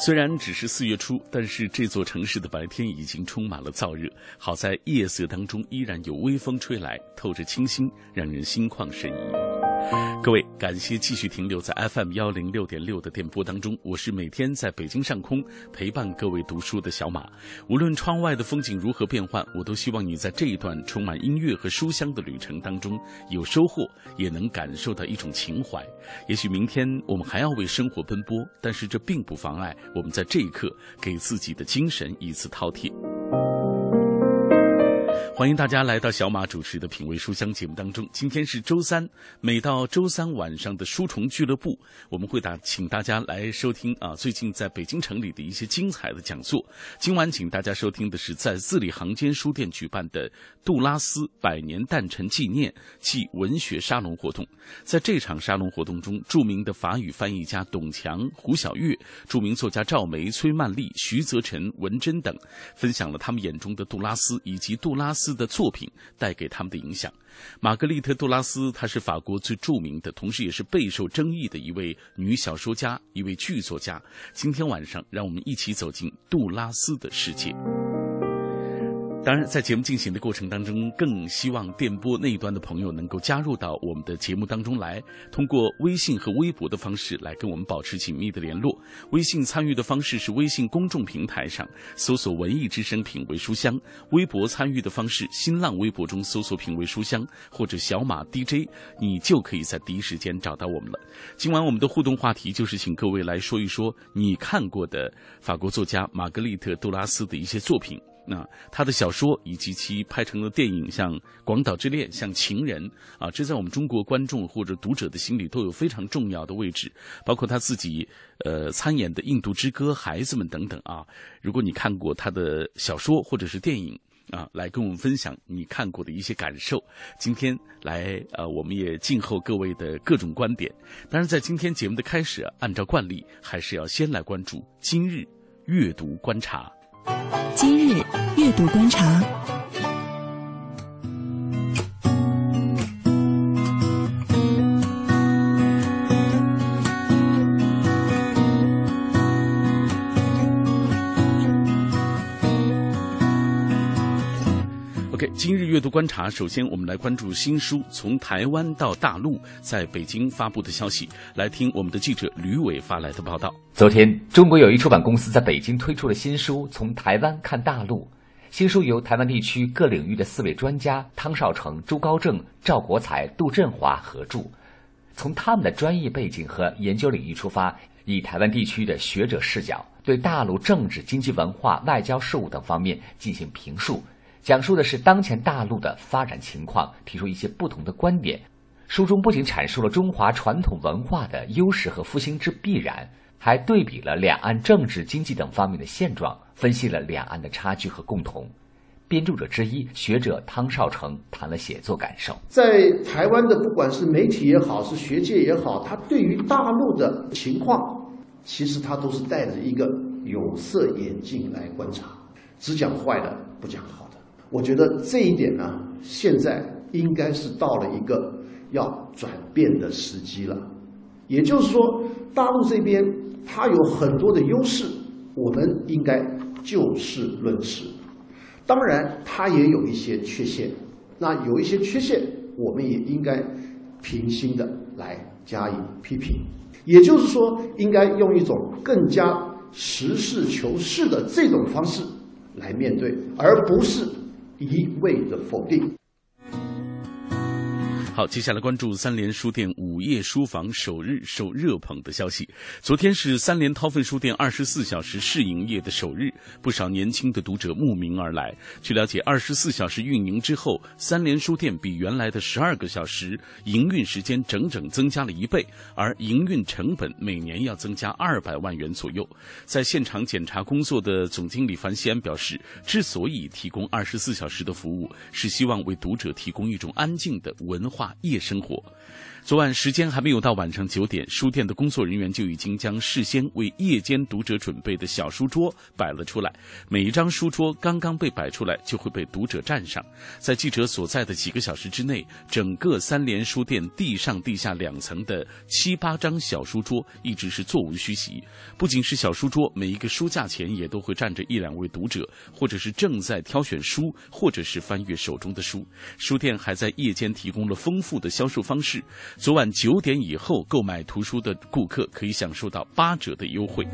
虽然只是四月初，但是这座城市的白天已经充满了燥热。好在夜色当中依然有微风吹来，透着清新，让人心旷神怡。各位，感谢继续停留在 FM 幺零六点六的电波当中。我是每天在北京上空陪伴各位读书的小马。无论窗外的风景如何变幻，我都希望你在这一段充满音乐和书香的旅程当中有收获，也能感受到一种情怀。也许明天我们还要为生活奔波，但是这并不妨碍我们在这一刻给自己的精神一次饕餮。欢迎大家来到小马主持的《品味书香》节目当中。今天是周三，每到周三晚上的书虫俱乐部，我们会打请大家来收听啊，最近在北京城里的一些精彩的讲座。今晚请大家收听的是在字里行间书店举办的杜拉斯百年诞辰纪念暨文学沙龙活动。在这场沙龙活动中，著名的法语翻译家董强、胡晓月，著名作家赵梅、崔曼丽、徐泽辰、文珍等，分享了他们眼中的杜拉斯以及杜拉斯。的作品带给他们的影响。玛格丽特·杜拉斯，她是法国最著名的，同时也是备受争议的一位女小说家，一位剧作家。今天晚上，让我们一起走进杜拉斯的世界。当然，在节目进行的过程当中，更希望电波那一端的朋友能够加入到我们的节目当中来，通过微信和微博的方式来跟我们保持紧密的联络。微信参与的方式是微信公众平台上搜索“文艺之声品味书香”，微博参与的方式，新浪微博中搜索“品味书香”或者“小马 DJ”，你就可以在第一时间找到我们了。今晚我们的互动话题就是请各位来说一说你看过的法国作家玛格丽特·杜拉斯的一些作品。那他的小说以及其拍成的电影，像《广岛之恋》、像《情人》啊，这在我们中国观众或者读者的心里都有非常重要的位置。包括他自己呃参演的《印度之歌》、《孩子们》等等啊。如果你看过他的小说或者是电影啊，来跟我们分享你看过的一些感受。今天来呃，我们也静候各位的各种观点。当然，在今天节目的开始，按照惯例，还是要先来关注今日阅读观察。今日阅读观察。今日阅读观察，首先我们来关注新书从台湾到大陆在北京发布的消息。来听我们的记者吕伟发来的报道。昨天，中国友谊出版公司在北京推出了新书《从台湾看大陆》。新书由台湾地区各领域的四位专家汤少成、朱高正、赵国才、杜振华合著，从他们的专业背景和研究领域出发，以台湾地区的学者视角，对大陆政治、经济、文化、外交事务等方面进行评述。讲述的是当前大陆的发展情况，提出一些不同的观点。书中不仅阐述了中华传统文化的优势和复兴之必然，还对比了两岸政治、经济等方面的现状，分析了两岸的差距和共同。编著者之一学者汤少成谈了写作感受：在台湾的不管是媒体也好，是学界也好，他对于大陆的情况，其实他都是戴着一个有色眼镜来观察，只讲坏的，不讲好的。我觉得这一点呢，现在应该是到了一个要转变的时机了。也就是说，大陆这边它有很多的优势，我们应该就事论事。当然，它也有一些缺陷。那有一些缺陷，我们也应该平心的来加以批评。也就是说，应该用一种更加实事求是的这种方式来面对，而不是。一味的否定。好，接下来关注三联书店午夜书房首日受热捧的消息。昨天是三联韬奋书店二十四小时试营业的首日，不少年轻的读者慕名而来。据了解，二十四小时运营之后，三联书店比原来的十二个小时营运时间整整增加了一倍，而营运成本每年要增加二百万元左右。在现场检查工作的总经理樊西安表示，之所以提供二十四小时的服务，是希望为读者提供一种安静的文化。夜生活。昨晚时间还没有到晚上九点，书店的工作人员就已经将事先为夜间读者准备的小书桌摆了出来。每一张书桌刚刚被摆出来，就会被读者站上。在记者所在的几个小时之内，整个三联书店地上地下两层的七八张小书桌一直是座无虚席。不仅是小书桌，每一个书架前也都会站着一两位读者，或者是正在挑选书，或者是翻阅手中的书。书店还在夜间提供了丰富的销售方式。昨晚九点以后购买图书的顾客可以享受到八折的优惠。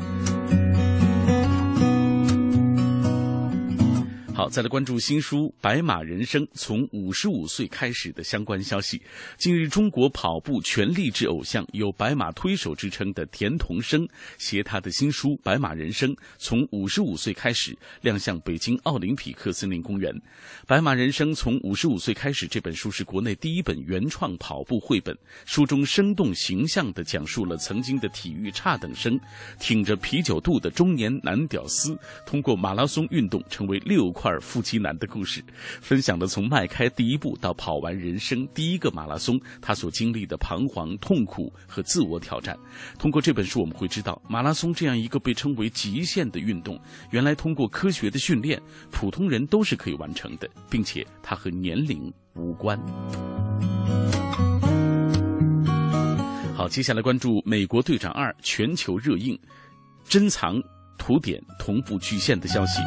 好，再来关注新书《白马人生：从五十五岁开始》的相关消息。近日，中国跑步全励志偶像、有“白马推手”之称的田同生携他的新书《白马人生：从五十五岁开始》亮相北京奥林匹克森林公园。《白马人生：从五十五岁开始》这本书是国内第一本原创跑步绘本，书中生动形象地讲述了曾经的体育差等生，挺着啤酒肚的中年男屌丝，通过马拉松运动成为六块。二腹肌男的故事，分享了从迈开第一步到跑完人生第一个马拉松，他所经历的彷徨、痛苦和自我挑战。通过这本书，我们会知道，马拉松这样一个被称为极限的运动，原来通过科学的训练，普通人都是可以完成的，并且它和年龄无关。好，接下来关注《美国队长二》全球热映，珍藏图典同步巨献的消息。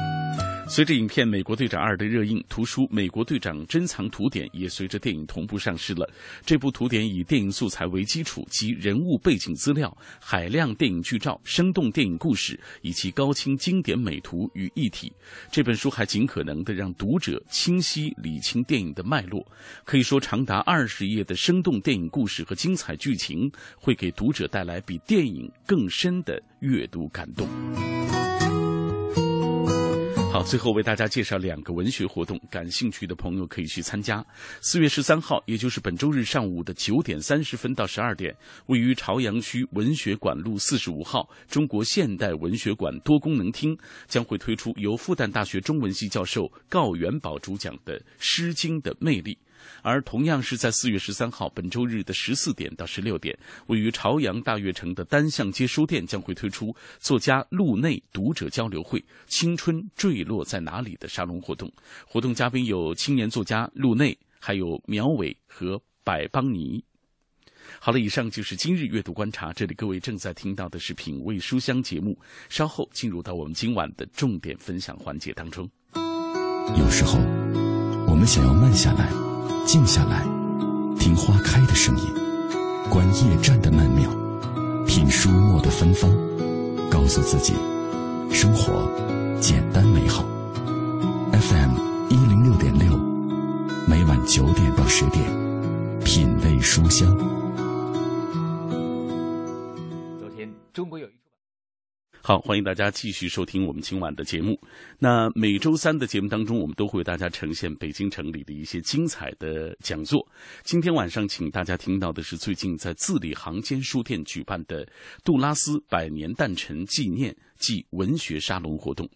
随着影片《美国队长二》的热映，图书《美国队长珍藏图典》也随着电影同步上市了。这部图典以电影素材为基础，集人物背景资料、海量电影剧照、生动电影故事以及高清经典美图于一体。这本书还尽可能的让读者清晰理清电影的脉络。可以说，长达二十页的生动电影故事和精彩剧情，会给读者带来比电影更深的阅读感动。好，最后为大家介绍两个文学活动，感兴趣的朋友可以去参加。四月十三号，也就是本周日上午的九点三十分到十二点，位于朝阳区文学馆路四十五号中国现代文学馆多功能厅将会推出由复旦大学中文系教授郜元宝主讲的《诗经的魅力》。而同样是在四月十三号，本周日的十四点到十六点，位于朝阳大悦城的单向街书店将会推出作家路内读者交流会《青春坠落在哪里》的沙龙活动。活动嘉宾有青年作家路内，还有苗伟和百邦尼。好了，以上就是今日阅读观察。这里各位正在听到的是品味书香节目，稍后进入到我们今晚的重点分享环节当中。有时候，我们想要慢下来。静下来，听花开的声音，观夜战的曼妙，品书墨的芬芳，告诉自己，生活简单美好。FM 一零六点六，每晚九点到十点，品味书香。好，欢迎大家继续收听我们今晚的节目。那每周三的节目当中，我们都会为大家呈现北京城里的一些精彩的讲座。今天晚上，请大家听到的是最近在字里行间书店举办的杜拉斯百年诞辰纪念暨文学沙龙活动。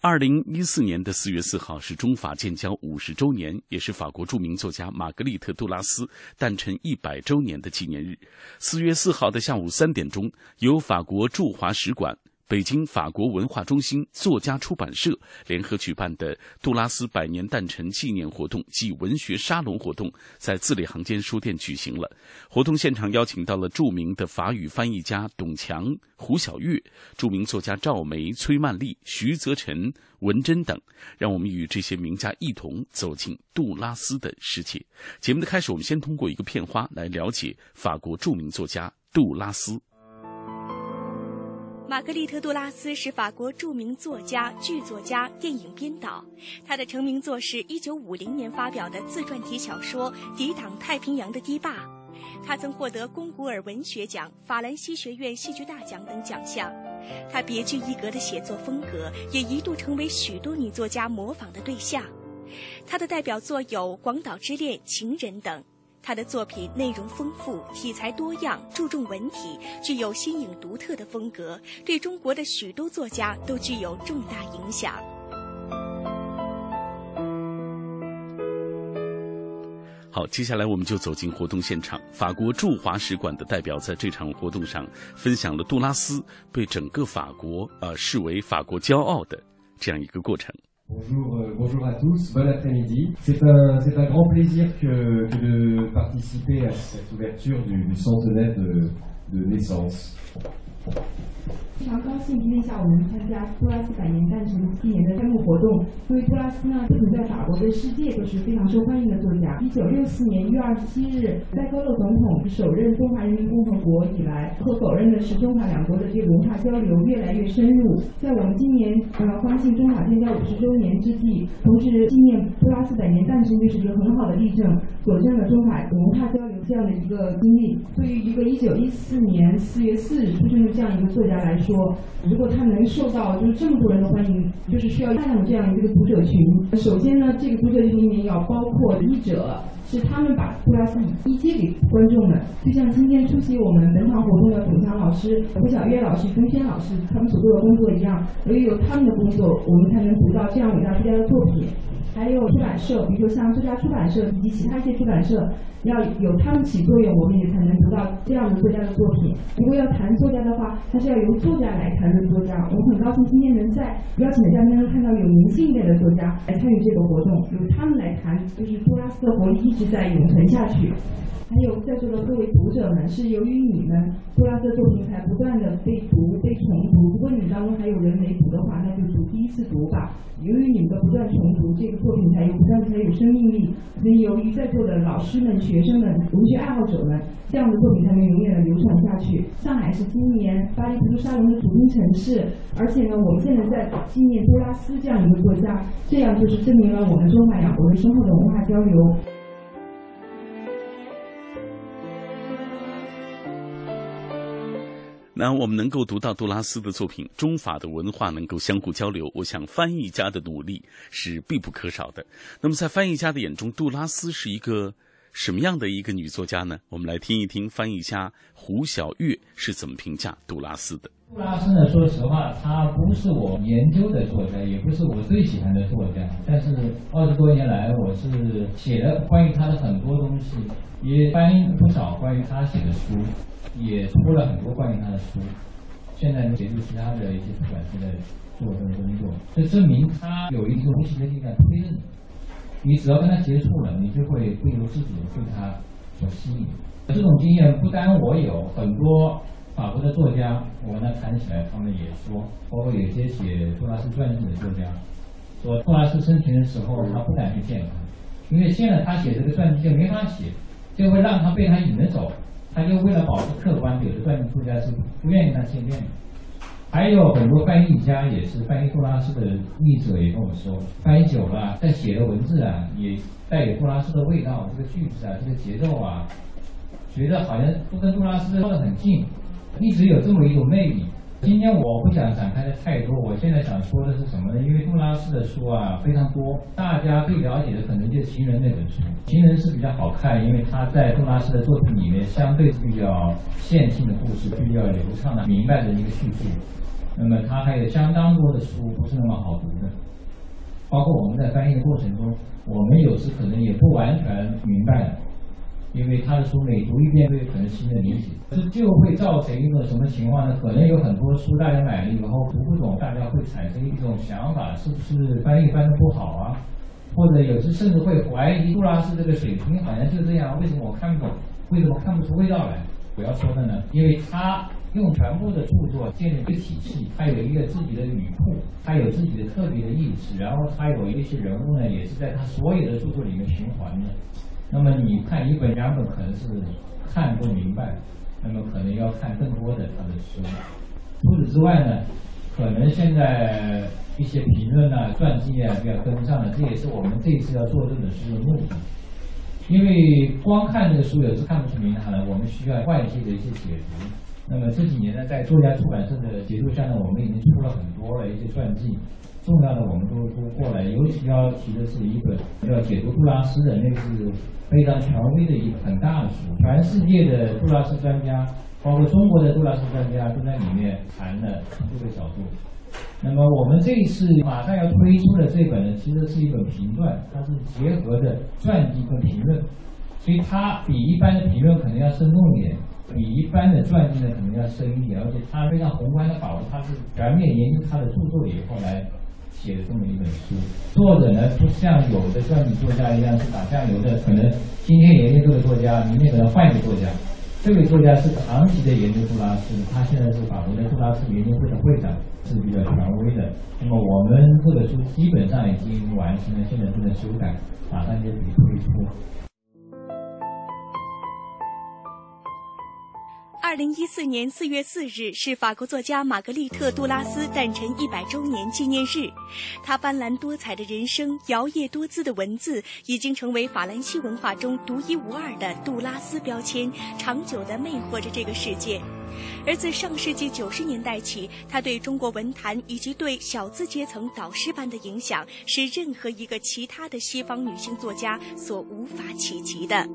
二零一四年的四月四号是中法建交五十周年，也是法国著名作家玛格丽特·杜拉斯诞辰一百周年的纪念日。四月四号的下午三点钟，由法国驻华使馆。北京法国文化中心作家出版社联合举办的杜拉斯百年诞辰纪念活动暨文学沙龙活动，在字里行间书店举行了。活动现场邀请到了著名的法语翻译家董强、胡晓月，著名作家赵梅、崔曼丽、徐则臣、文珍等，让我们与这些名家一同走进杜拉斯的世界。节目的开始，我们先通过一个片花来了解法国著名作家杜拉斯。玛格丽特·杜拉斯是法国著名作家、剧作家、电影编导。他的成名作是1950年发表的自传体小说《抵挡太平洋的堤坝》。他曾获得龚古尔文学奖、法兰西学院戏剧大奖等奖项。他别具一格的写作风格也一度成为许多女作家模仿的对象。他的代表作有《广岛之恋》《情人》等。他的作品内容丰富，题材多样，注重文体，具有新颖独特的风格，对中国的许多作家都具有重大影响。好，接下来我们就走进活动现场。法国驻华使馆的代表在这场活动上分享了杜拉斯被整个法国呃视为法国骄傲的这样一个过程。Bonjour, euh, bonjour à tous, bon après-midi. C'est un, grand plaisir que, de participer à cette ouverture du, centenaire de naissance. 非常高兴今天下午能参加杜拉斯百年诞辰纪念的开幕活动。因为杜拉斯呢，不仅在法国，在世界都是非常受欢迎的作家。一九六四年一月二十七日，戴高乐总统首任中华人民共和国以来，可否认的是中法两国的这个文化交流越来越深入。在我们今年呃欢庆中法建交五十周年之际，同时纪念杜拉斯百年诞辰，就是一个很好的例证，佐证了中法文化交流这样的一个经历。对于一个一九一四年四月四日出生的这样一个作家来说，如果他能受到就是这么多人的欢迎，就是需要大量的这样一个读者群。首先呢，这个读者群里面要包括译者，是他们把杜拉斯一接给观众的。就像今天出席我们本场活动的董强老师、胡小月老师、钟轩老师他们所做的工作一样，唯有他们的工作，我们才能读到这样伟大作家的作品。还有出版社，比如说像作家出版社以及其他一些出版社，要有他们起作用，我们也才能读到这样的作家的作品。如果要谈作家的话，还是要由作家来谈论作家。我很高兴今天能在邀请的嘉宾中看到有明星一类的作家来参与这个活动，由他们来谈，就是杜拉斯的活力一直在永存下去。还有在座的各位读者们，是由于你们杜拉斯作品才不断的被读、被重读。如果你们当中还有人没读的话，那就读第一次读吧。由于你们的不断重读，这个作品才有不断才有生命力。所以，由于在座的老师们、学生们、文学爱好者们，这样的作品才能永远的流传下去。上海是今年巴黎图书沙龙的主宾城市，而且呢，我们现在在纪念多拉斯这样一个作家，这样就是证明了我们中法两国的深厚的文化交流。那我们能够读到杜拉斯的作品，中法的文化能够相互交流，我想翻译家的努力是必不可少的。那么在翻译家的眼中，杜拉斯是一个什么样的一个女作家呢？我们来听一听翻译家胡小月是怎么评价杜拉斯的。杜拉斯呢，说实话，他不是我研究的作家，也不是我最喜欢的作家。但是二十多年来，我是写了关于他的很多东西，也翻译不少关于他写的书。也出了很多关于他的书，现在协助其他的一些出版社在做这个工作，这证明他有一个无形的力量推着你。你只要跟他接触了，你就会不由自主的被他所吸引。这种经验不单我有，很多法国的作家，我跟他谈起来，他们也说，包括有些写杜拉斯传记的作家，说杜拉斯生前的时候，他不敢去见他，因为见了他写这个传记就没法写，就会让他被他引着走。他就为了保持客观，有的传记作家是不愿意跟他见面的。还有很多翻译家也是翻译杜拉斯的译者也跟我说，翻译久了，在写的文字啊，也带有杜拉斯的味道，这个句子啊，这个节奏啊，觉得好像都跟杜拉斯靠得很近，一直有这么一种魅力。今天我不想展开的太多，我现在想说的是什么呢？因为杜拉斯的书啊非常多，大家最了解的可能就是《情人》那本书，《情人》是比较好看，因为他在杜拉斯的作品里面相对比较线性的故事，比较流畅的、明白的一个叙述。那么他还有相当多的书不是那么好读的，包括我们在翻译的过程中，我们有时可能也不完全明白。因为他的书每读一遍都有可能新的理解，这就会造成一个什么情况呢？可能有很多书大家买了以后读不懂，大家会产生一种想法，是不是翻译翻的不好啊？或者有时甚至会怀疑杜拉斯这个水平好像就这样，为什么我看不懂？为什么看不出味道来？我要说的呢，因为他用全部的著作建立一个体系，他有一个自己的语库，他有自己的特别的意识，然后他有一些人物呢，也是在他所有的著作里面循环的。那么你看一本两本可能是看不明白，那么可能要看更多的他的书。除此之外呢，可能现在一些评论啊、传记啊要跟上了，这也是我们这一次要做这本书的目的。因为光看这个书也是看不出名堂的，我们需要外界的一些解读。那么这几年呢，在作家出版社的协助下呢，我们已经出了很多了一些传记，重要的我们都都过来。尤其要提的是一本要解读杜拉斯的，那是非常权威的一个很大的书，全世界的杜拉斯专家，包括中国的杜拉斯专家都在里面谈了这个角度。那么我们这一次马上要推出的这本呢，其实是一本评传，它是结合的传记跟评论，所以它比一般的评论可能要生动一点，比一般的传记呢可能要深一点，而且它非常宏观的把握，它是全面研究他的著作以后来写了这么一本书。作者呢不像有的传记作家一样是打酱油的，可能今天研究这个作家，明天可能换一个作家。这位作家是长期的研究杜拉斯，他现在是法国的杜拉斯研究会的会长，是比较权威的。那么我们这本书基本上已经完成了，现在正在修改，马上就可以推出。二零一四年四月四日是法国作家玛格丽特·杜拉斯诞辰一百周年纪念日。他斑斓多彩的人生、摇曳多姿的文字，已经成为法兰西文化中独一无二的杜拉斯标签，长久地魅惑着这个世界。而自上世纪九十年代起，他对中国文坛以及对小资阶层导师般的影响，是任何一个其他的西方女性作家所无法企及的。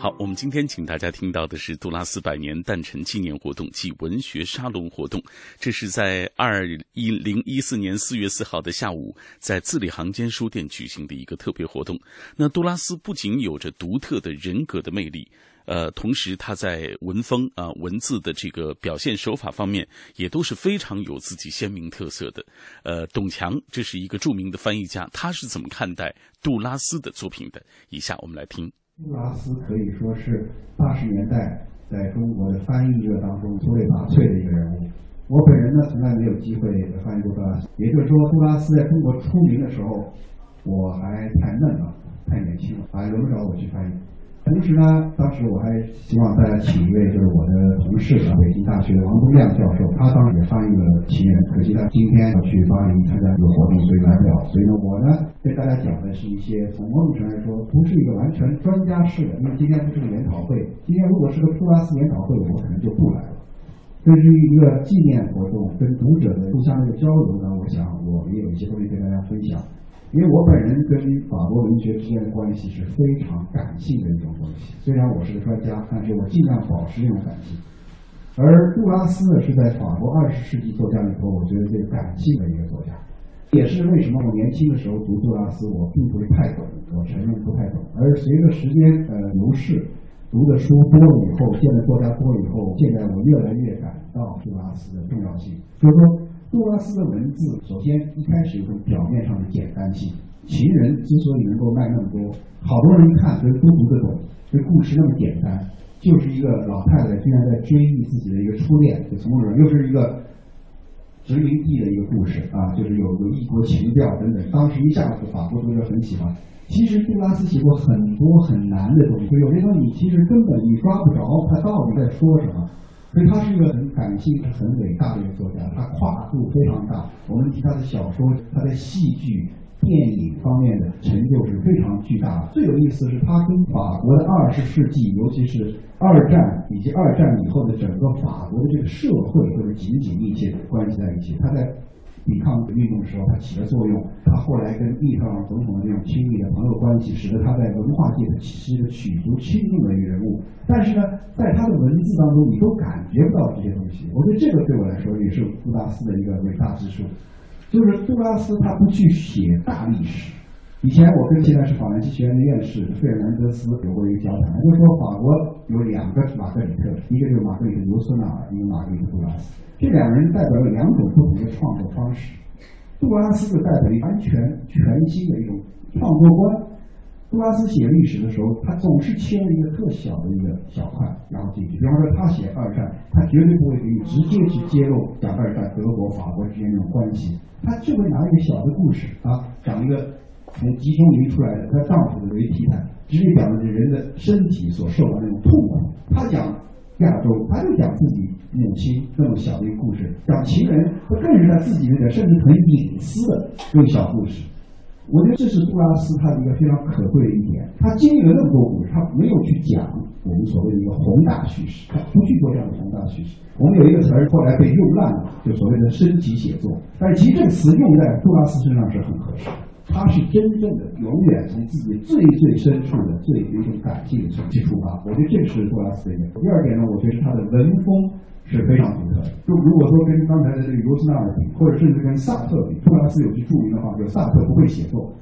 好，我们今天请大家听到的是杜拉斯百年诞辰纪念活动暨文学沙龙活动。这是在二一零一四年四月四号的下午，在字里行间书店举行的一个特别活动。那杜拉斯不仅有着独特的人格的魅力，呃，同时他在文风啊、文字的这个表现手法方面，也都是非常有自己鲜明特色的。呃，董强这是一个著名的翻译家，他是怎么看待杜拉斯的作品的？以下我们来听。杜拉斯可以说是八十年代在中国的翻译热当中出类拔萃的一个人物。我本人呢，从来没有机会翻译过杜拉斯，也就是说，杜拉斯在中国出名的时候，我还太嫩了，太年轻了，还轮不着我去翻译。同时呢，当时我还希望大家请一位就是我的同事啊，北京大学的王东亮教授，他当时也翻译了《奇缘》，可惜他今天要去巴黎参加这个活动，所以来不了。所以呢，我呢对大家讲的是一些从某种程度来说，不是一个完全专家式的，因为今天不是个研讨会。今天如果是个杜拉斯研讨会，我可能就不来了。这是一个纪念活动，跟读者的互相的交流呢，我想我也有一些东西跟大家分享。因为我本人跟法国文学之间的关系是非常感性的一种关系，虽然我是个专家，但是我尽量保持这种感性。而杜拉斯呢，是在法国二十世纪作家里头，我觉得最感性的一个作家，也是为什么我年轻的时候读杜拉斯，我并不是太懂，我承认不太懂。而随着时间呃流逝，读的书多了以后，见的作家多了以后，现在我越来越感到杜拉斯的重要性。所以说。杜拉斯的文字，首先一开始有种表面上的简单性。情人之所以能够卖那么多，好多人一看都都读得懂，这故事那么简单，就是一个老太太居然在追忆自己的一个初恋，就从而又是一个殖民地的一个故事啊，就是有有异国情调等等。当时一下子法国读者很喜欢。其实杜拉斯写过很多很难的东西，有些东西你其实根本你抓不着他到底在说什么。所以他是一个很感性、很伟大的一个作家，他跨度非常大。我们提他的小说，他在戏剧、电影方面的成就是非常巨大的。最有意思的是，他跟法国的二十世纪，尤其是二战以及二战以后的整个法国的这个社会，都是紧紧密切的关系在一起。他在。抵抗运动的时候，他起了作用。他后来跟密特朗总统的那种亲密的朋友关系，使得他在文化界是一个举足轻重的一个人物。但是呢，在他的文字当中，你都感觉不到这些东西。我觉得这个对我来说也是杜拉斯的一个伟大之处，就是杜拉斯他不去写大历史。以前我跟现在是法兰西学院的院士费尔南德斯有过一个交谈，就说法国有两个玛格里特，一个就是玛格里特·尤斯纳尔，一个玛格里特·杜拉斯。这两个人代表了两种不同的创作方式。杜拉斯就代表完全全新的一种创作观。杜拉斯写历史的时候，他总是切了一个特小的一个小块，然后进去。比方说，他写二战，他绝对不会给你直接去揭露讲二战德国、法国之间那种关系，他就会拿一个小的故事啊，讲一个从集中营出来的他丈夫的为题材，直接讲的是人的身体所受的那种痛苦。他讲。亚洲，他就讲自己母亲那么小的一个故事，讲情人，他更是他自己那个甚至很隐私的这种小故事。我觉得这是杜拉斯他的一个非常可贵的一点，他经历了那么多故事，他没有去讲我们所谓的一个宏大叙事，他不去做这样的宏大叙事。我们有一个词儿后来被用烂了，就所谓的身体写作，但是其实这个词用在杜拉斯身上是很合适的。他是真正的永远从自己最最深处的最有一种感性的去出发，我觉得这是杜拉斯的一点。第二点呢，我觉得他的文风是非常独特的。就如果说跟刚才的这个罗斯纳尔比，或者甚至跟萨特比，杜拉斯有句著名的话，就萨特不会写作。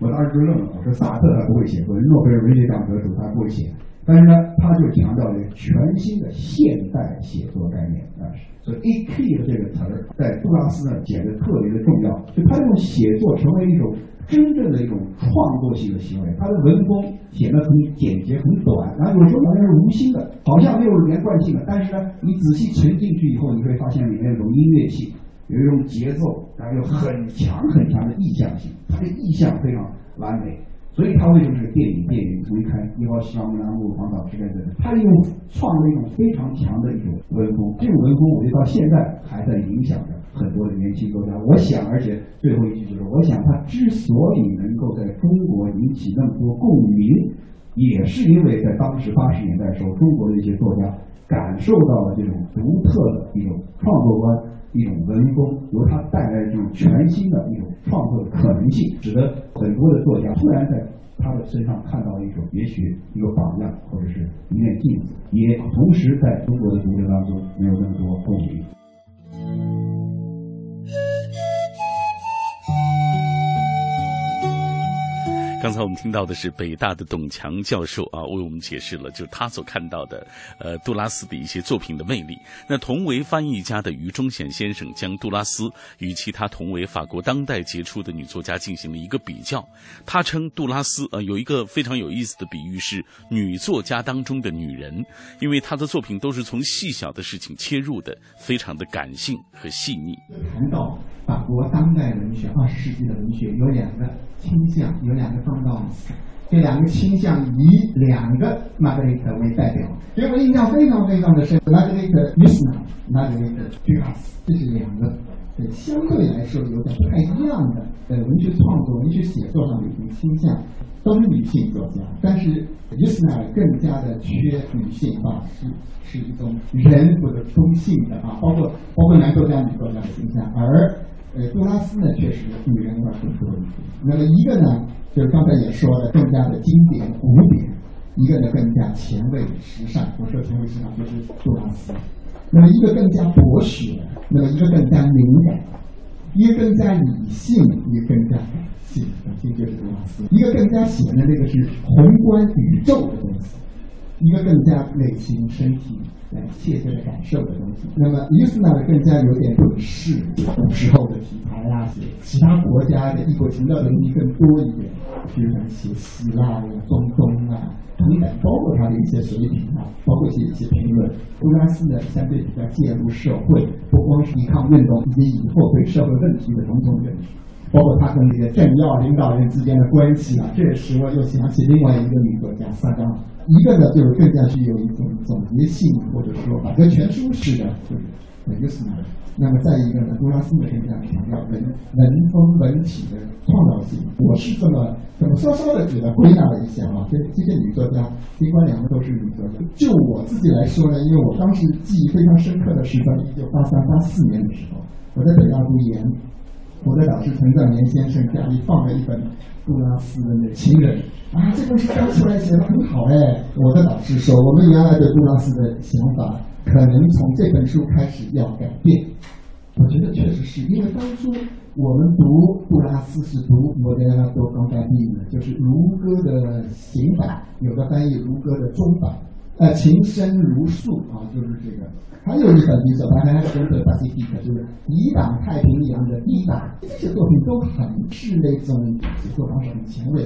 我当时就愣了，我说萨特他不会写作，诺贝尔文学奖得主他不会写。但是呢，他就强调了全新的现代写作概念啊，所以 “A K” 的这个词儿在杜拉斯那儿显得特别的重要。就他用写作成为一种真正的一种创作性的行为，他的文风显得很简洁、很短，然后有时候好像是无心的，好像没有连贯性的。但是呢，你仔细沉进去以后，你会发现里面有音乐性，有一种节奏，然后有很强很强的意象性，他的意象非常完美。所以他为什么是电影电影离开一号西方南部黄岛之类的，他利用创造一种非常强的一种文风，这种文风我觉得到现在还在影响着很多的年轻作家。我想，而且最后一句就是，我想他之所以能够在中国引起那么多共鸣，也是因为在当时八十年代的时候，中国的一些作家感受到了这种独特的一种创作观。一种文风，由他带来这种全新的一种创作的可能性，使得很多的作家突然在他的身上看到了一种也许一个榜样，或者是一面镜子，也同时在中国的读者当中没有那么多共鸣。刚才我们听到的是北大的董强教授啊，为我们解释了就他所看到的呃杜拉斯的一些作品的魅力。那同为翻译家的余忠显先生将杜拉斯与其他同为法国当代杰出的女作家进行了一个比较。他称杜拉斯呃有一个非常有意思的比喻是女作家当中的女人，因为她的作品都是从细小的事情切入的，非常的感性和细腻。谈到法国当代文学、二十世纪的文学，有两个倾向，有两个。这两个倾向以两个玛格丽特为代表，给我印象非常非常的深。玛格丽特·米斯纳，玛格丽特·杜拉斯，这是两个相对来说有点不太一样的呃文学创作、文学写作上的一种倾向，都是女性作家，但是米斯纳更加的缺女性化，是是一种人或者中性的啊，包括包括男作家、女作家的倾向，而呃杜拉斯呢，确实女人化更多一些。那么一个呢？就是刚才也说的，更加的经典古典，一个呢更加前卫时尚。我说前卫时尚就是杜拉斯。那么一个更加博学，那么一个更加敏感，一个更加理性，一个更加感性。感性就是杜拉斯。一个更加写的那个是宏观宇宙的东西，一个更加内心身体来切切的感受的东西。那么伊斯呢更加有点普世，古时候的题材啊，其他国家的异国情调的东西更多一点。比如像写希腊呀、中东啊等等，包括他的一些水平啊，包括写一些评论。杜拉斯呢，相对比较介入社会，不光是抵抗运动，以及以后对社会问题的种种认识，包括他跟这个政要领导人之间的关系啊。这也使我又想起另外一个女作家萨冈，一个呢就是更加具有一种总结性，或者说百科全书式的，就是一个是呢。那么再一个呢，杜拉斯呢更加强调文文风文体的创造性。我是这么这么稍稍的给他归纳了一下啊，这这些女作家，尽管两个都是女作家，就我自己来说呢，因为我当时记忆非常深刻的是在一九八三八四年的时候，我在北大读研，我的导师陈赞年先生家里放了一本杜拉斯的《情人》，啊，这本书刚出来写的很好哎。我的导师说，我们原来对杜拉斯的想法。可能从这本书开始要改变，我觉得确实是因为当初我们读杜拉斯是读我的多刚才译的，就是如歌的行版，有的翻译如歌的中版，呃，情深如诉啊，就是这个。还有一本，比如说《还是跟的《巴西地》，就是抵挡太平洋的抵挡，这些作品都很是那种写作方式很前卫，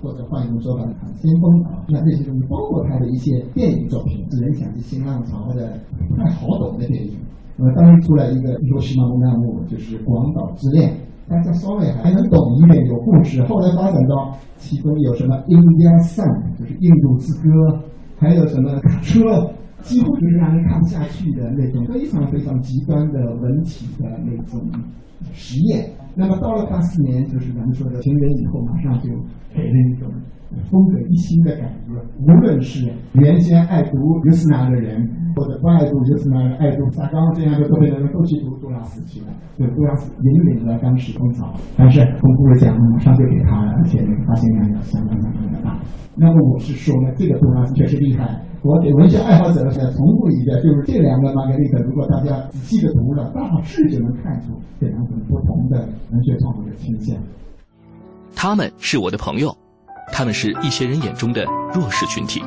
或者换一种说法，很先锋啊。那这些东西包括他的一些电影作品，《人想起新浪潮》的不太好懂的电影。那么当时出来一个《罗西玛木纳木》，就是《广岛之恋》，大家稍微还能懂一点，有故事。后来发展到其中有什么《India Song》，就是《印度之歌》，还有什么《卡车》，几乎就是让人看不下去的那种非常非常极端的文体的那种实验。那么到了八四年，就是咱们说的情人以后，马上就给人一种风格一新的感觉。无论是原先爱读尤斯纳的人，或者不爱读尤斯纳、爱读萨冈这样的东北的人，都去读杜拉斯去了。就杜拉斯引领了当时风潮，但是公布了奖，马上就给他了，而且那个发行量也相当相当的大。那么我是说呢，这个杜拉斯确实厉害。我给文学爱好者再重复一遍，就是这两个玛格丽特，如果大家仔细的读了，大致就能看出这两种不同的文学创作的倾向。他们是我的朋友，他们是一些人眼中的弱势群体。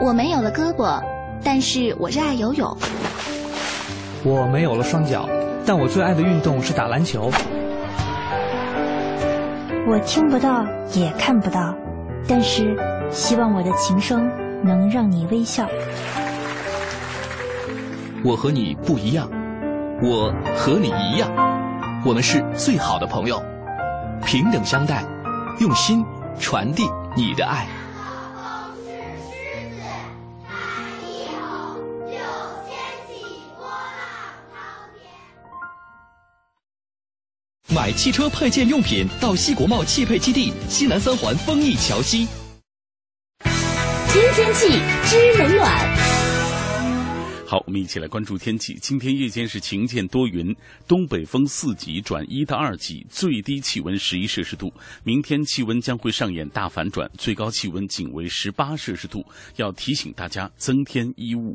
我没有了胳膊，但是我热爱游泳。我没有了双脚，但我最爱的运动是打篮球。我听不到，也看不到，但是希望我的琴声能让你微笑。我和你不一样，我和你一样，我们是最好的朋友，平等相待，用心传递你的爱。买汽车配件用品到西国贸汽配基地西南三环丰益桥西。听天气知冷暖。好，我们一起来关注天气。今天夜间是晴间多云，东北风四级转一到二级，最低气温十一摄氏度。明天气温将会上演大反转，最高气温仅为十八摄氏度，要提醒大家增添衣物。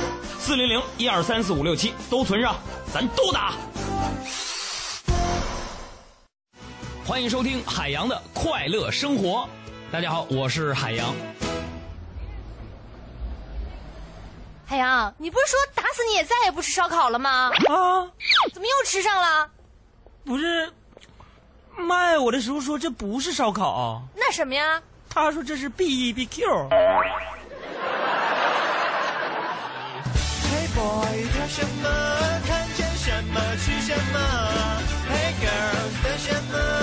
四零零一二三四五六七都存上，咱都打。欢迎收听海洋的快乐生活。大家好，我是海洋。海洋，你不是说打死你也再也不吃烧烤了吗？啊，怎么又吃上了？不是，卖我的时候说这不是烧烤，那什么呀？他说这是 B E B Q。boy，什么？看见什么？吃什么？Hey girl，等什么？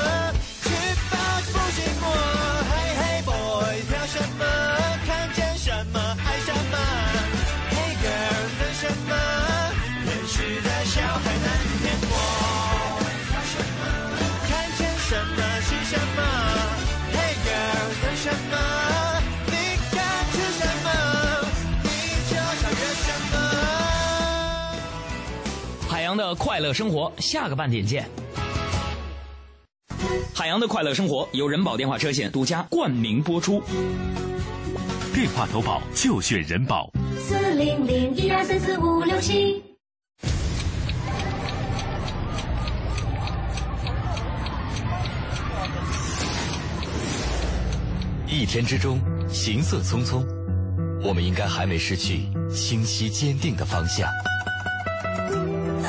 的快乐生活，下个半点见。海洋的快乐生活由人保电话车险独家冠名播出。电话投保就选人保。四零零一二三四五六七。一天之中，行色匆匆，我们应该还没失去清晰坚定的方向。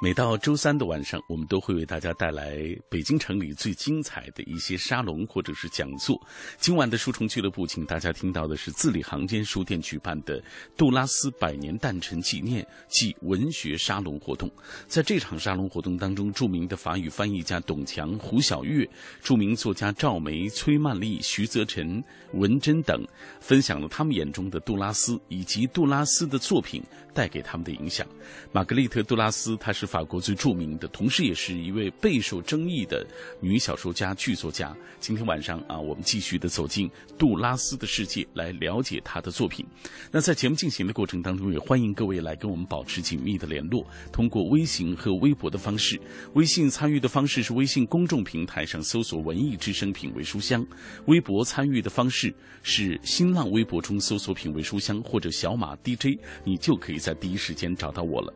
每到周三的晚上，我们都会为大家带来北京城里最精彩的一些沙龙或者是讲座。今晚的书虫俱乐部，请大家听到的是字里行间书店举办的杜拉斯百年诞辰纪念暨文学沙龙活动。在这场沙龙活动当中，著名的法语翻译家董强、胡晓月，著名作家赵梅、崔曼丽、徐泽辰、文珍等，分享了他们眼中的杜拉斯以及杜拉斯的作品带给他们的影响。玛格丽特·杜拉斯，她是法国最著名的，同时也是一位备受争议的女小说家、剧作家。今天晚上啊，我们继续的走进杜拉斯的世界，来了解她的作品。那在节目进行的过程当中，也欢迎各位来跟我们保持紧密的联络，通过微信和微博的方式。微信参与的方式是微信公众平台上搜索“文艺之声品味书香”，微博参与的方式是新浪微博中搜索“品味书香”或者小马 DJ，你就可以在在第一时间找到我了。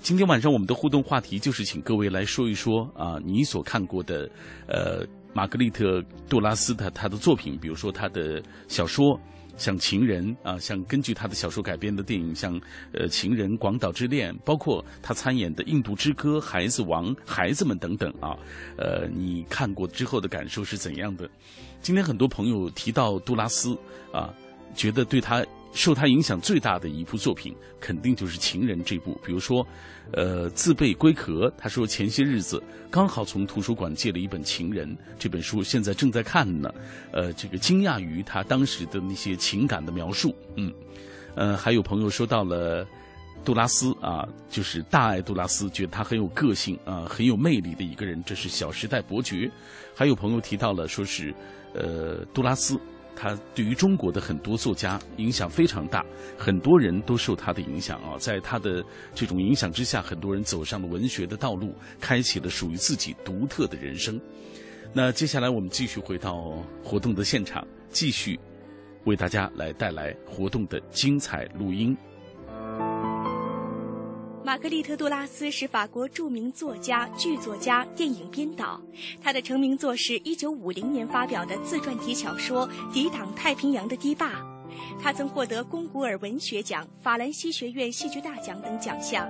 今天晚上我们的互动话题就是请各位来说一说啊，你所看过的呃玛格丽特·杜拉斯的她的作品，比如说她的小说。像《情人》啊，像根据他的小说改编的电影，像呃《情人》《广岛之恋》，包括他参演的《印度之歌》《孩子王》《孩子们》等等啊，呃，你看过之后的感受是怎样的？今天很多朋友提到杜拉斯啊，觉得对他。受他影响最大的一部作品，肯定就是《情人》这部。比如说，呃，自备龟壳，他说前些日子刚好从图书馆借了一本《情人》这本书，现在正在看呢。呃，这个惊讶于他当时的那些情感的描述。嗯，呃，还有朋友说到了杜拉斯啊，就是大爱杜拉斯，觉得他很有个性啊，很有魅力的一个人。这是《小时代》伯爵。还有朋友提到了，说是呃，杜拉斯。他对于中国的很多作家影响非常大，很多人都受他的影响啊，在他的这种影响之下，很多人走上了文学的道路，开启了属于自己独特的人生。那接下来我们继续回到活动的现场，继续为大家来带来活动的精彩录音。玛格丽特·杜拉斯是法国著名作家、剧作家、电影编导。她的成名作是1950年发表的自传体小说《抵挡太平洋的堤坝》。她曾获得龚古尔文学奖、法兰西学院戏剧大奖等奖项。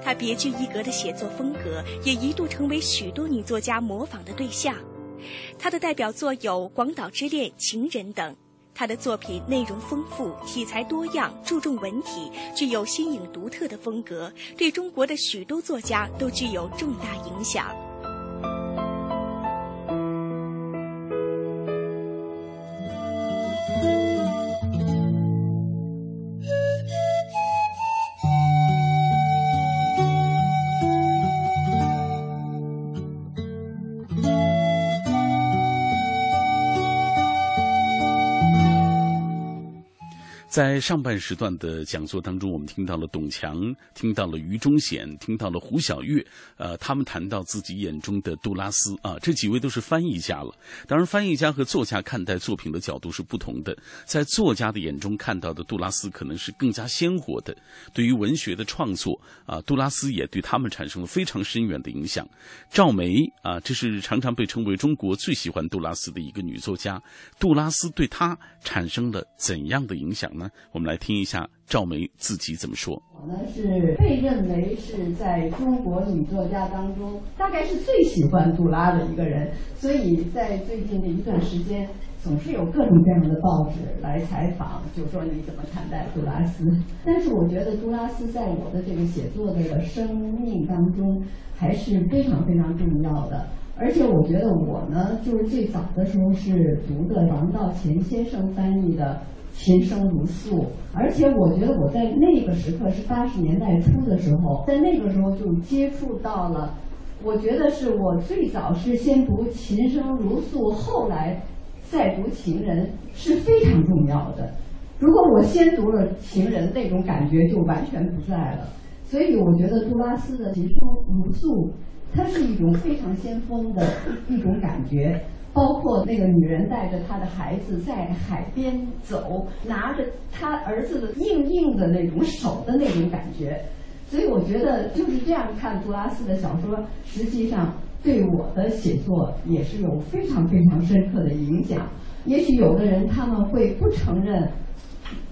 他别具一格的写作风格也一度成为许多女作家模仿的对象。他的代表作有《广岛之恋》《情人》等。他的作品内容丰富，题材多样，注重文体，具有新颖独特的风格，对中国的许多作家都具有重大影响。在上半时段的讲座当中，我们听到了董强，听到了于忠贤，听到了胡晓月，呃，他们谈到自己眼中的杜拉斯啊，这几位都是翻译家了。当然，翻译家和作家看待作品的角度是不同的。在作家的眼中看到的杜拉斯可能是更加鲜活的。对于文学的创作啊，杜拉斯也对他们产生了非常深远的影响。赵梅啊，这是常常被称为中国最喜欢杜拉斯的一个女作家。杜拉斯对她产生了怎样的影响呢？我们来听一下赵梅自己怎么说。我呢是被认为是在中国女作家当中，大概是最喜欢杜拉的一个人，所以在最近的一段时间，总是有各种各样的报纸来采访，就说你怎么看待杜拉斯。但是我觉得杜拉斯在我的这个写作的生命当中还是非常非常重要的。而且我觉得我呢，就是最早的时候是读的王道乾先生翻译的。琴声如诉，而且我觉得我在那个时刻是八十年代初的时候，在那个时候就接触到了，我觉得是我最早是先读琴声如诉，后来再读情人是非常重要的。如果我先读了情人，那种感觉就完全不在了。所以我觉得杜拉斯的琴声如诉，它是一种非常先锋的一种感觉。包括那个女人带着她的孩子在海边走，拿着她儿子的硬硬的那种手的那种感觉，所以我觉得就是这样看杜拉斯的小说，实际上对我的写作也是有非常非常深刻的影响。也许有的人他们会不承认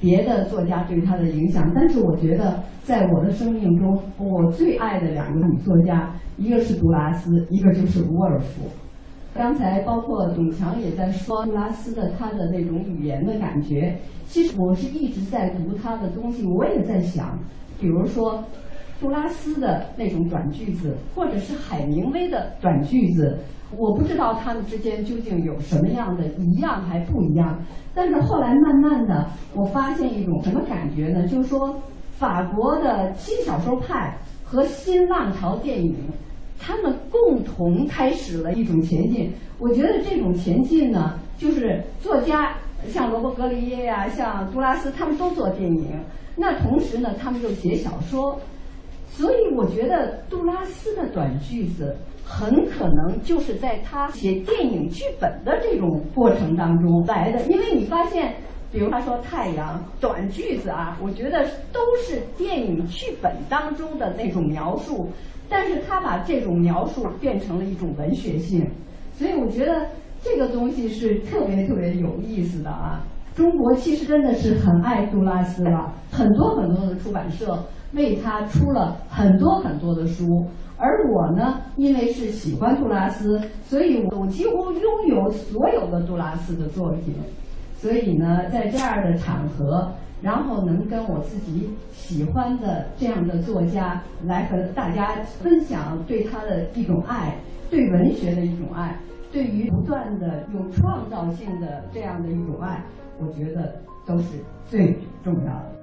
别的作家对他的影响，但是我觉得在我的生命中，我最爱的两个女作家，一个是杜拉斯，一个就是伍尔夫。刚才包括董强也在说杜拉斯的他的那种语言的感觉，其实我是一直在读他的东西，我也在想，比如说杜拉斯的那种短句子，或者是海明威的短句子，我不知道他们之间究竟有什么样的一样还不一样。但是后来慢慢的，我发现一种什么感觉呢？就是说，法国的轻小说派和新浪潮电影。他们共同开始了一种前进。我觉得这种前进呢，就是作家像罗伯格里耶呀、像杜拉斯，他们都做电影。那同时呢，他们又写小说。所以我觉得杜拉斯的短句子很可能就是在他写电影剧本的这种过程当中来的。因为你发现，比如他说太阳短句子啊，我觉得都是电影剧本当中的那种描述。但是他把这种描述变成了一种文学性，所以我觉得这个东西是特别特别有意思的啊。中国其实真的是很爱杜拉斯了，很多很多的出版社为他出了很多很多的书。而我呢，因为是喜欢杜拉斯，所以我几乎拥有所有的杜拉斯的作品。所以呢，在这样的场合。然后能跟我自己喜欢的这样的作家来和大家分享对他的一种爱，对文学的一种爱，对于不断的有创造性的这样的一种爱，我觉得都是最重要的。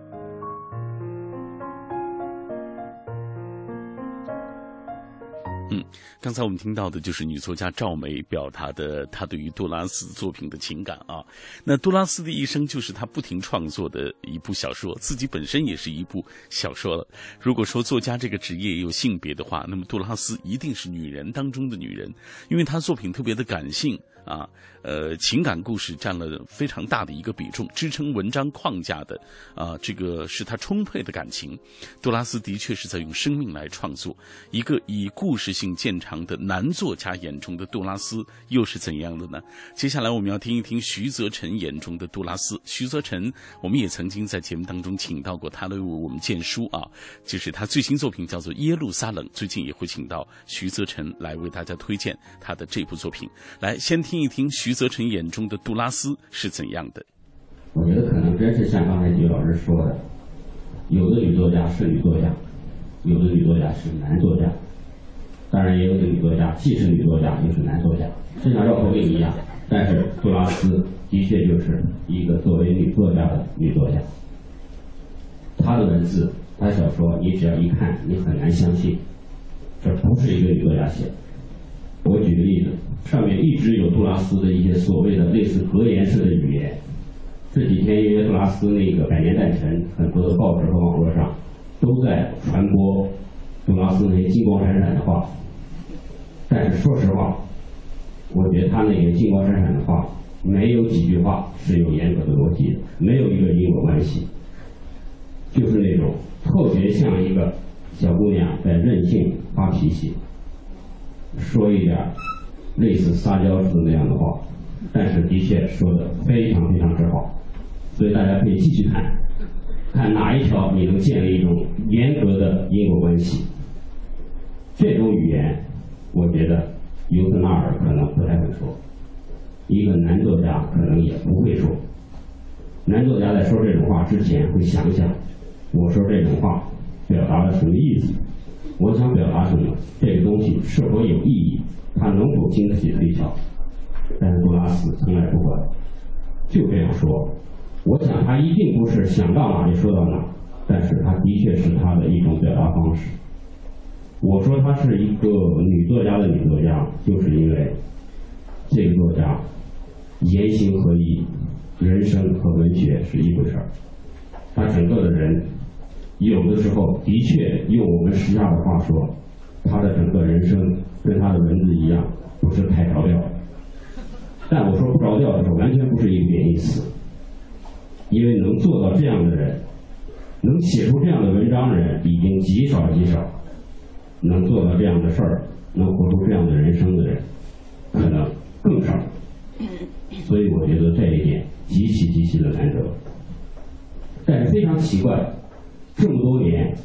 嗯，刚才我们听到的就是女作家赵梅表达的她对于杜拉斯作品的情感啊。那杜拉斯的一生就是她不停创作的一部小说，自己本身也是一部小说了。如果说作家这个职业也有性别的话，那么杜拉斯一定是女人当中的女人，因为她作品特别的感性。啊，呃，情感故事占了非常大的一个比重，支撑文章框架的啊，这个是他充沛的感情。杜拉斯的确是在用生命来创作一个以故事性见长的男作家眼中的杜拉斯又是怎样的呢？接下来我们要听一听徐则臣眼中的杜拉斯。徐则臣，我们也曾经在节目当中请到过他来为我们荐书啊，就是他最新作品叫做《耶路撒冷》，最近也会请到徐则臣来为大家推荐他的这部作品。来，先。听一听徐泽辰眼中的杜拉斯是怎样的？我觉得可能真是像刚才几位老师说的，有的女作家是女作家，有的女作家是男作家，当然也有的女作家。既是女作家。又是男作家，就像绕口令一样。但是杜拉斯的确就是一个作为女作家。的女作家，她的文字、她小说，你只要一看，你很难相信这不是一个女作家。写的。我举个例子。上面一直有杜拉斯的一些所谓的类似格言式的语言。这几天因为杜拉斯那个百年诞辰，很多的报纸和网络上都在传播杜拉斯那些金光闪闪的话。但是说实话，我觉得他那些金光闪闪的话，没有几句话是有严格的逻辑的，没有一个因果关系，就是那种特别像一个小姑娘在任性发脾气，说一点。类似撒娇似的那样的话，但是的确说的非常非常之好，所以大家可以继续看，看哪一条你能建立一种严格的因果关系。这种语言，我觉得尤特纳尔可能不太会说，一个男作家可能也不会说。男作家在说这种话之前会想想，我说这种话表达了什么意思？我想表达什么？这个东西是否有意义？它能否经得起推敲？但是杜拉斯从来不管，就这样说。我想他一定不是想到哪就说到哪，但是他的确是他的一种表达方式。我说她是一个女作家的女作家，就是因为这个作家言行合一，人生和文学是一回事儿。他整个的人，有的时候的确用我们时下的话说，他的整个人生。跟他的文字一样，不是太着调。但我说不着调的时候，完全不是一个贬义词，因为能做到这样的人，能写出这样的文章的人，已经极少极少。能做到这样的事儿，能活出这样的人生的人，可能更少。所以我觉得这一点极其极其的难得。但是非常奇怪，这么多年，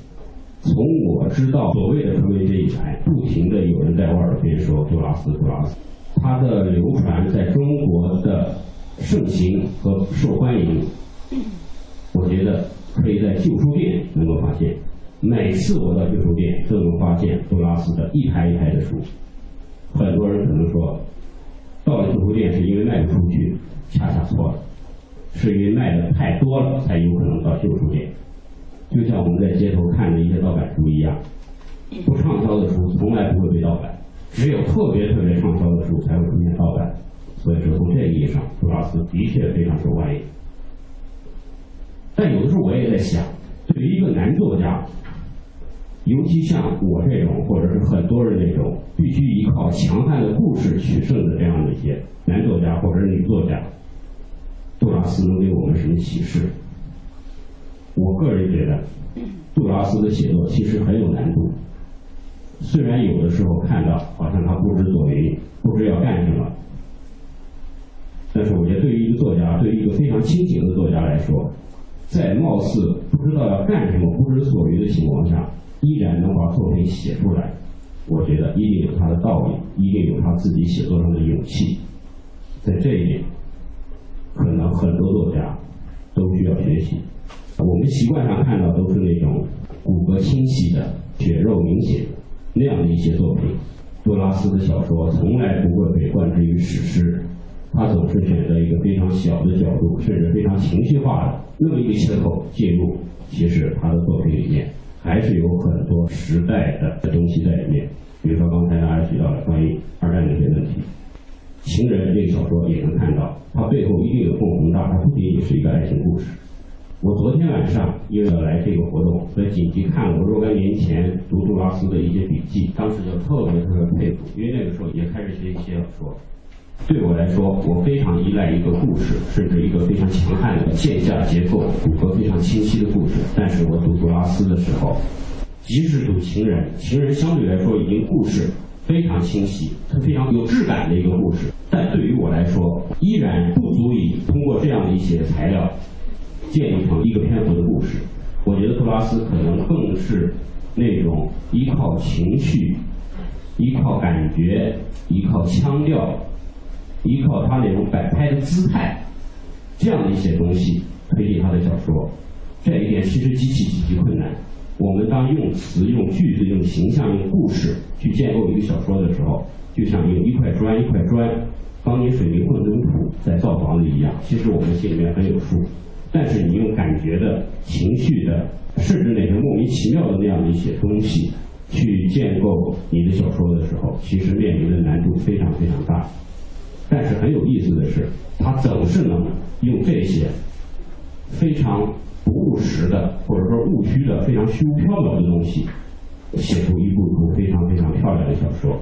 从我知道所谓的纯文学以来，不停的有人在我耳边说杜拉斯，杜拉斯，他的流传在中国的盛行和受欢迎，我觉得可以在旧书店能够发现。每次我到旧书店都能发现杜拉斯的一排一排的书。很多人可能说，到了旧书店是因为卖不出去，恰恰错了，是因为卖的太多了才有可能到旧书店。就像我们在街头看的一些盗版书一样，不畅销的书从来不会被盗版，只有特别特别畅销的书才会出现盗版。所以说，从这个意义上，杜拉斯的确非常受欢迎。但有的时候我也在想，对于一个男作家，尤其像我这种，或者是很多人这种，必须依靠强悍的故事取胜的这样的一些男作家或者是女作家，杜拉斯能给我们什么启示？我个人觉得，杜拉斯的写作其实很有难度。虽然有的时候看到好像他不知所云，不知要干什么，但是我觉得对于一个作家，对于一个非常清醒的作家来说，在貌似不知道要干什么、不知所云的情况下，依然能把作品写出来，我觉得一定有他的道理，一定有他自己写作上的勇气。在这一点，可能很多作家都需要学习。我们习惯上看到都是那种骨骼清晰的、血肉明显那样的一些作品。杜拉斯的小说从来不会被冠之于史诗，他总是选择一个非常小的角度，甚至非常情绪化的那么一个切口介入。其实他的作品里面还是有很多时代的东西在里面。比如说刚才大家提到的关于二战的一些问题，《情人》这个小说也能看到，它背后一定有更宏大，它不仅仅是一个爱情故事。我昨天晚上因为要来这个活动，所以紧急看我若干年前读杜拉斯的一些笔记，当时就特别特别佩服，因为那个时候也开始学一些小说。对我来说，我非常依赖一个故事，甚至一个非常强悍的线下结构、骨骼非常清晰的故事。但是我读杜拉斯的时候，即使读《情人》，《情人》相对来说已经故事非常清晰，它非常有质感的一个故事，但对于我来说，依然不足以通过这样的一些材料。建立成一个篇幅的故事，我觉得杜拉斯可能更是那种依靠情绪、依靠感觉、依靠腔调、依靠他那种摆拍的姿态这样的一些东西推进他的小说。这一点其实极其极其困难。我们当用词、用句子、用形象、用故事去建构一个小说的时候，就像用一块砖、一块砖、钢筋水泥混凝土在造房子一样。其实我们心里面很有数。但是你用感觉的、情绪的，甚至那些莫名其妙的那样的一些东西，去建构你的小说的时候，其实面临的难度非常非常大。但是很有意思的是，他总是能用这些非常不务实的，或者说务虚的、非常虚无缥缈的东西，写出一部部非常非常漂亮的小说。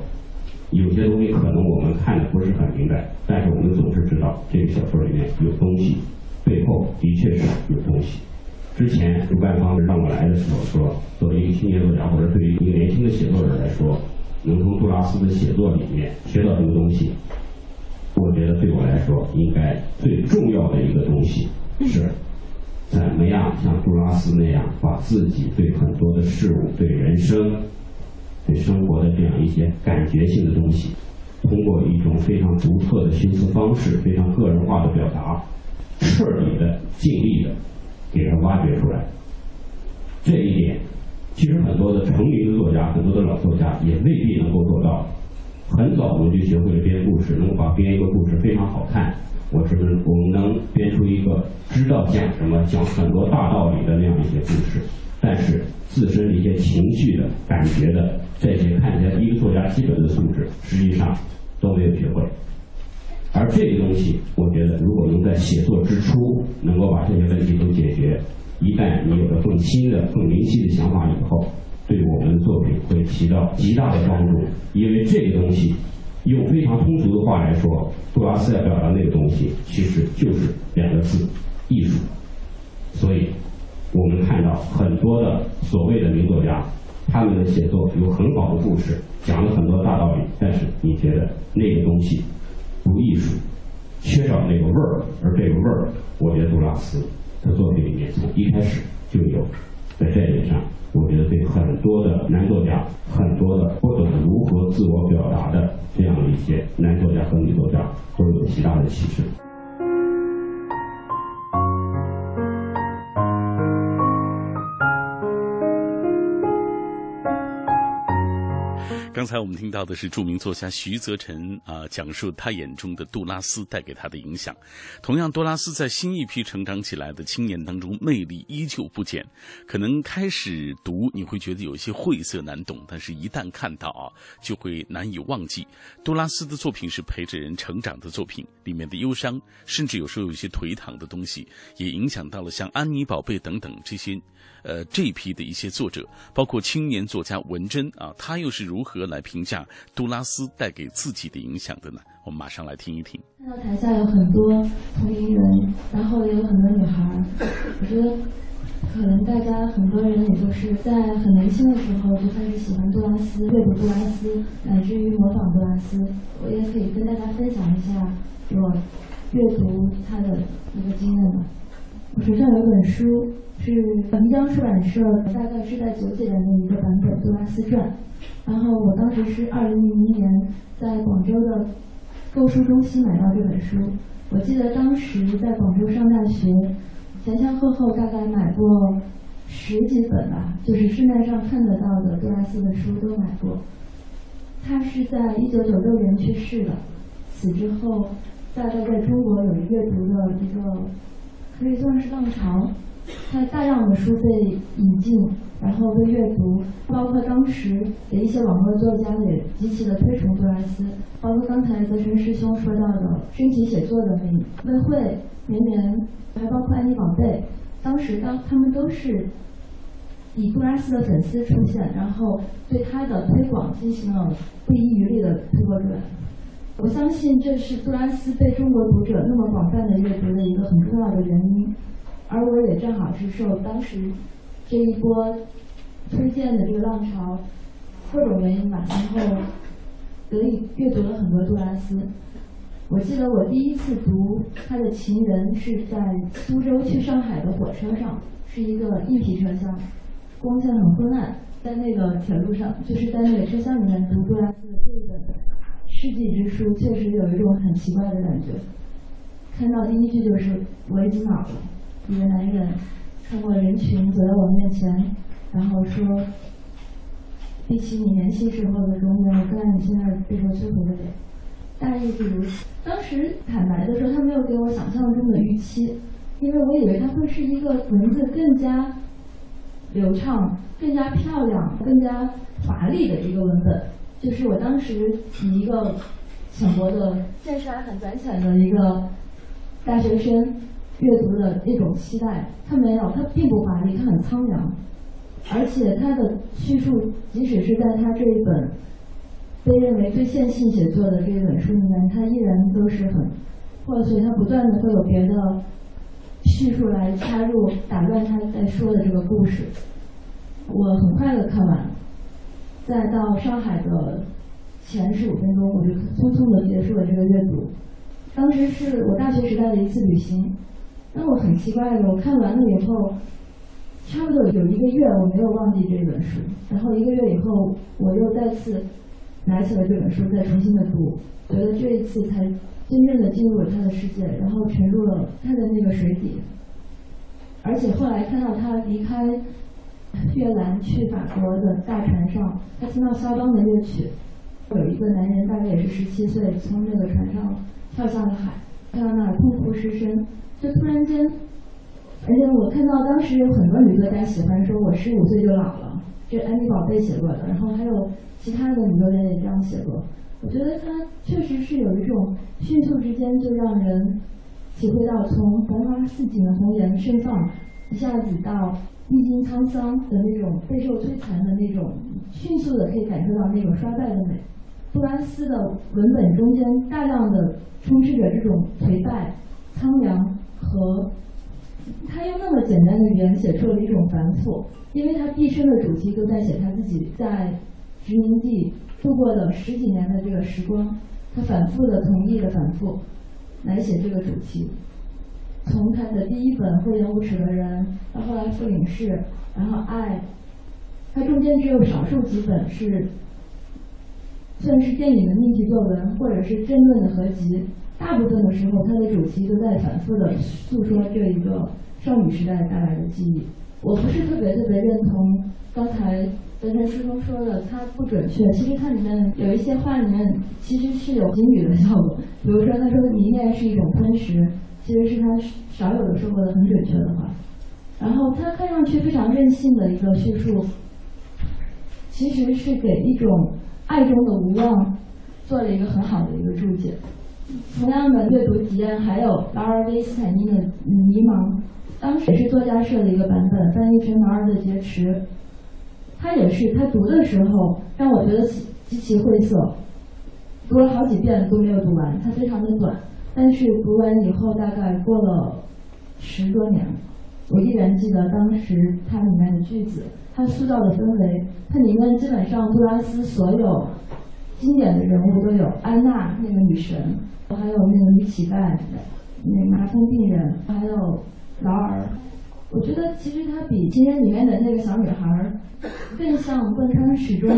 有些东西可能我们看的不是很明白，但是我们总是知道这个小说里面有东西。背后的确是有东西。之前主办方让我来的时候说，作为一个青年作家，或者对于一个年轻的写作者来说，能从杜拉斯的写作里面学到什么东西？我觉得对我来说，应该最重要的一个东西是，怎么样像杜拉斯那样，把自己对很多的事物、对人生、对生活的这样一些感觉性的东西，通过一种非常独特的叙事方式、非常个人化的表达。彻底的、尽力的给它挖掘出来，这一点其实很多的成名的作家、很多的老作家也未必能够做到。很早我们就学会了编故事，能够把编一个故事非常好看。我是我们能编出一个知道讲什么、讲很多大道理的那样一些故事，但是自身的一些情绪的感觉的这些看起来一个作家基本的素质，实际上都没有学会。而这个东西，我觉得如果能在写作之初能够把这些问题都解决，一旦你有了更新的、更明晰的想法以后，对我们的作品会起到极大的帮助。因为这个东西，用非常通俗的话来说，杜拉斯要表达那个东西，其实就是两个字：艺术。所以，我们看到很多的所谓的名作家，他们的写作有很好的故事，讲了很多大道理，但是你觉得那个东西？不艺术，缺少那个味儿，而这个味儿，我觉得杜拉斯的作品里面，从一开始就有，在这一点上，我觉得对很多的男作家，很多的不懂如何自我表达的这样一些男作家和女作家，都有极大的启示。刚才我们听到的是著名作家徐则臣啊，讲述他眼中的杜拉斯带给他的影响。同样，杜拉斯在新一批成长起来的青年当中，魅力依旧不减。可能开始读你会觉得有一些晦涩难懂，但是一旦看到啊，就会难以忘记。杜拉斯的作品是陪着人成长的作品，里面的忧伤，甚至有时候有一些颓唐的东西，也影响到了像安妮宝贝等等这些。呃，这一批的一些作者，包括青年作家文珍啊，他又是如何来评价杜拉斯带给自己的影响的呢？我们马上来听一听。看到台下有很多同龄人，然后也有很多女孩，我觉得可能大家很多人也都是在很年轻的时候就开始喜欢杜拉斯，阅读杜拉斯，乃至于模仿杜拉斯。我也可以跟大家分享一下我阅读他的一个经验吧。我手上有本书。是漓江出版社大概是在九几年的一个版本《杜拉斯传》，然后我当时是二零零一年在广州的购书中心买到这本书。我记得当时在广州上大学，前前后后大概买过十几本吧，就是市面上看得到的杜拉斯的书都买过。他是在一九九六年去世的，死之后大概在中国有阅读的一个可以算是浪潮。他大量的书被引进，然后被阅读，包括当时的一些网络作家也极其的推崇杜拉斯，包括刚才泽成师兄说到的申请写作的那魏慧、绵绵，还包括安妮宝贝，当时当他们都是以杜拉斯的粉丝出现，然后对他的推广进行了不遗余力的推波助澜。我相信这是杜拉斯被中国读者那么广泛的阅读的一个很重要的原因。而我也正好是受当时这一波推荐的这个浪潮各种原因吧，然后得以阅读了很多杜拉斯。我记得我第一次读他的《情人》是在苏州去上海的火车上，是一个一体车厢，光线很昏暗，在那个铁路上，就是在那个车厢里面读杜拉斯的这一本世纪之书，确实有一种很奇怪的感觉。看到第一句就是我已经老了。一个男人穿过人群走到我面前，然后说：“比起你年轻时候的。容颜，我更爱你现在被受摧毁的。脸。”大意是如此。当时坦白的。说，他没有给我想象中的。预期，因为我以为他会是一个文字更加流畅、更加漂亮、更加华丽的。一个文本。就是我当时以一个浅薄的、见识还很短浅的。一个大学生。阅读的一种期待，它没有，它并不华丽，它很苍凉，而且它的叙述，即使是在他这一本被认为最线性写作的这一本书里面，它依然都是很破碎，它不断的会有别的叙述来插入，打乱他在说的这个故事。我很快的看完，再到上海的前十五分钟，我就匆匆的结束了这个阅读。当时是我大学时代的一次旅行。那我很奇怪的，我看完了以后，差不多有一个月我没有忘记这本书，然后一个月以后我又再次拿起了这本书，再重新的读，觉得这一次才真正的进入了他的世界，然后沉入了他的那个水底。而且后来看到他离开越南去法国的大船上，他听到肖邦的乐曲，有一个男人大概也是十七岁，从那个船上跳下了海，看到那儿痛哭失声。就突然间，而且我看到当时有很多女作家喜欢说我十五岁就老了，这安妮宝贝写过的，然后还有其他的女作家也这样写过。我觉得他确实是有一种迅速之间就让人体会到从繁花似锦的红颜盛放，一下子到历经沧桑的那种备受摧残的那种，迅速的可以感受到那种衰败的美。杜拉斯的文本中间大量的充斥着这种颓败、苍凉。和他用那么简单的语言写出了一种繁复，因为他毕生的主题都在写他自己在殖民地度过的十几年的这个时光，他反复的同意的反复来写这个主题，从他的第一本《厚颜无耻的人》到后来《复领士》，然后《爱》，它中间只有少数几本是算是电影的命题作文，或者是争论的合集。大部分的时候，它的主题都在反复的诉说这一个少女时代带来的记忆。我不是特别特别认同刚才德山师兄说的，它不准确。其实它里面有一些话里面其实是有金语的效果，比如说他说迷恋是一种吞食，其实是他少有的说过的很准确的话。然后他看上去非常任性的一个叙述，其实是给一种爱中的无望做了一个很好的一个注解。同样的阅读体验还有劳尔·威斯坦尼的《迷茫》，当时是作家社的一个版本，翻译成劳尔的劫持。他也是，他读的时候让我觉得极极其晦涩，读了好几遍都没有读完，它非常的短。但是读完以后，大概过了十多年，我依然记得当时它里面的句子，它塑造的氛围，它里面基本上杜拉斯所有经典的人物都有，安娜那个女神，还有那个女乞丐，那麻风病人，还有劳尔。我觉得其实她比《情人》里面的那个小女孩儿更像贯穿始终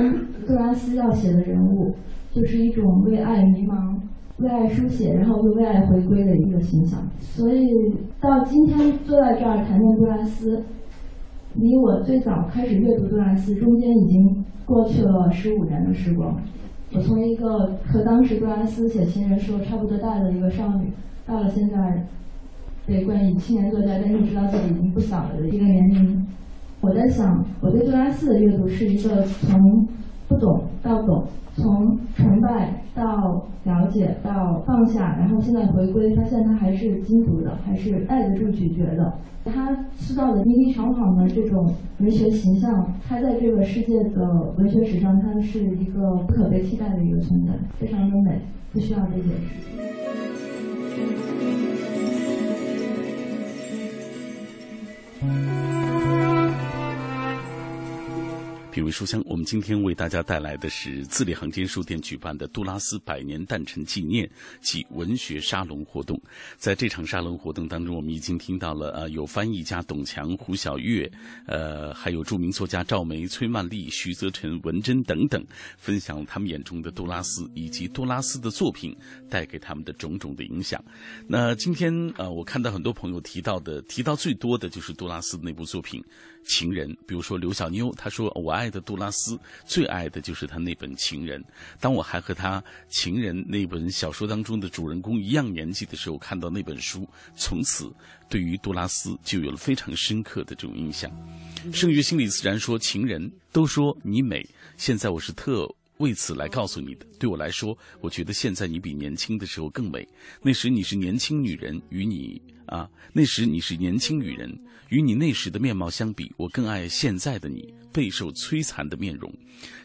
杜拉斯要写的人物，就是一种为爱迷茫、为爱书写，然后又为爱回归的一个形象。所以到今天坐在这儿谈论杜拉斯，离我最早开始阅读杜拉斯中间已经过去了十五年的时光。我从一个和当时杜拉斯写《情人》说差不多大的一个少女，到了现在。被冠以青年作家，但是知道自己已经不小了的一个年龄，我在想，我对杜拉斯的阅读是一个从不懂到懂，从崇拜到了解到放下，然后现在回归，发现他还是精读的，还是耐得住咀嚼的。他塑造的迷离长跑的这种文学形象，他在这个世界的文学史上，他是一个不可被替代的一个存在，非常的美，不需要被解释。品味书香，我们今天为大家带来的是字里行间书店举办的杜拉斯百年诞辰纪念及文学沙龙活动。在这场沙龙活动当中，我们已经听到了呃，有翻译家董强、胡晓月，呃，还有著名作家赵梅、崔曼丽、徐泽辰、文珍等等，分享他们眼中的杜拉斯以及杜拉斯的作品带给他们的种种的影响。那今天呃，我看到很多朋友提到的，提到最多的就是杜拉斯那部作品。情人，比如说刘小妞，她说：“我爱的杜拉斯，最爱的就是他那本《情人》。当我还和他《情人》那本小说当中的主人公一样年纪的时候，看到那本书，从此对于杜拉斯就有了非常深刻的这种印象。”圣约心理自然说：“情人都说你美，现在我是特为此来告诉你的。对我来说，我觉得现在你比年轻的时候更美。那时你是年轻女人，与你啊，那时你是年轻女人。”与你那时的面貌相比，我更爱现在的你，备受摧残的面容，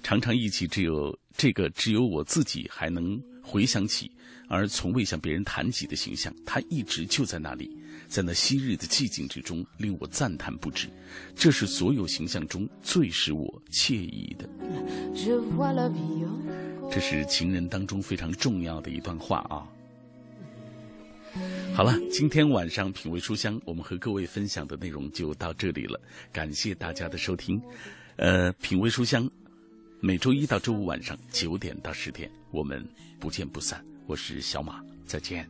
常常忆起只有这个只有我自己还能回想起，而从未向别人谈及的形象。他一直就在那里，在那昔日的寂静之中，令我赞叹不止。这是所有形象中最使我惬意的。这是情人当中非常重要的一段话啊。好了，今天晚上品味书香，我们和各位分享的内容就到这里了。感谢大家的收听，呃，品味书香，每周一到周五晚上九点到十点，我们不见不散。我是小马，再见。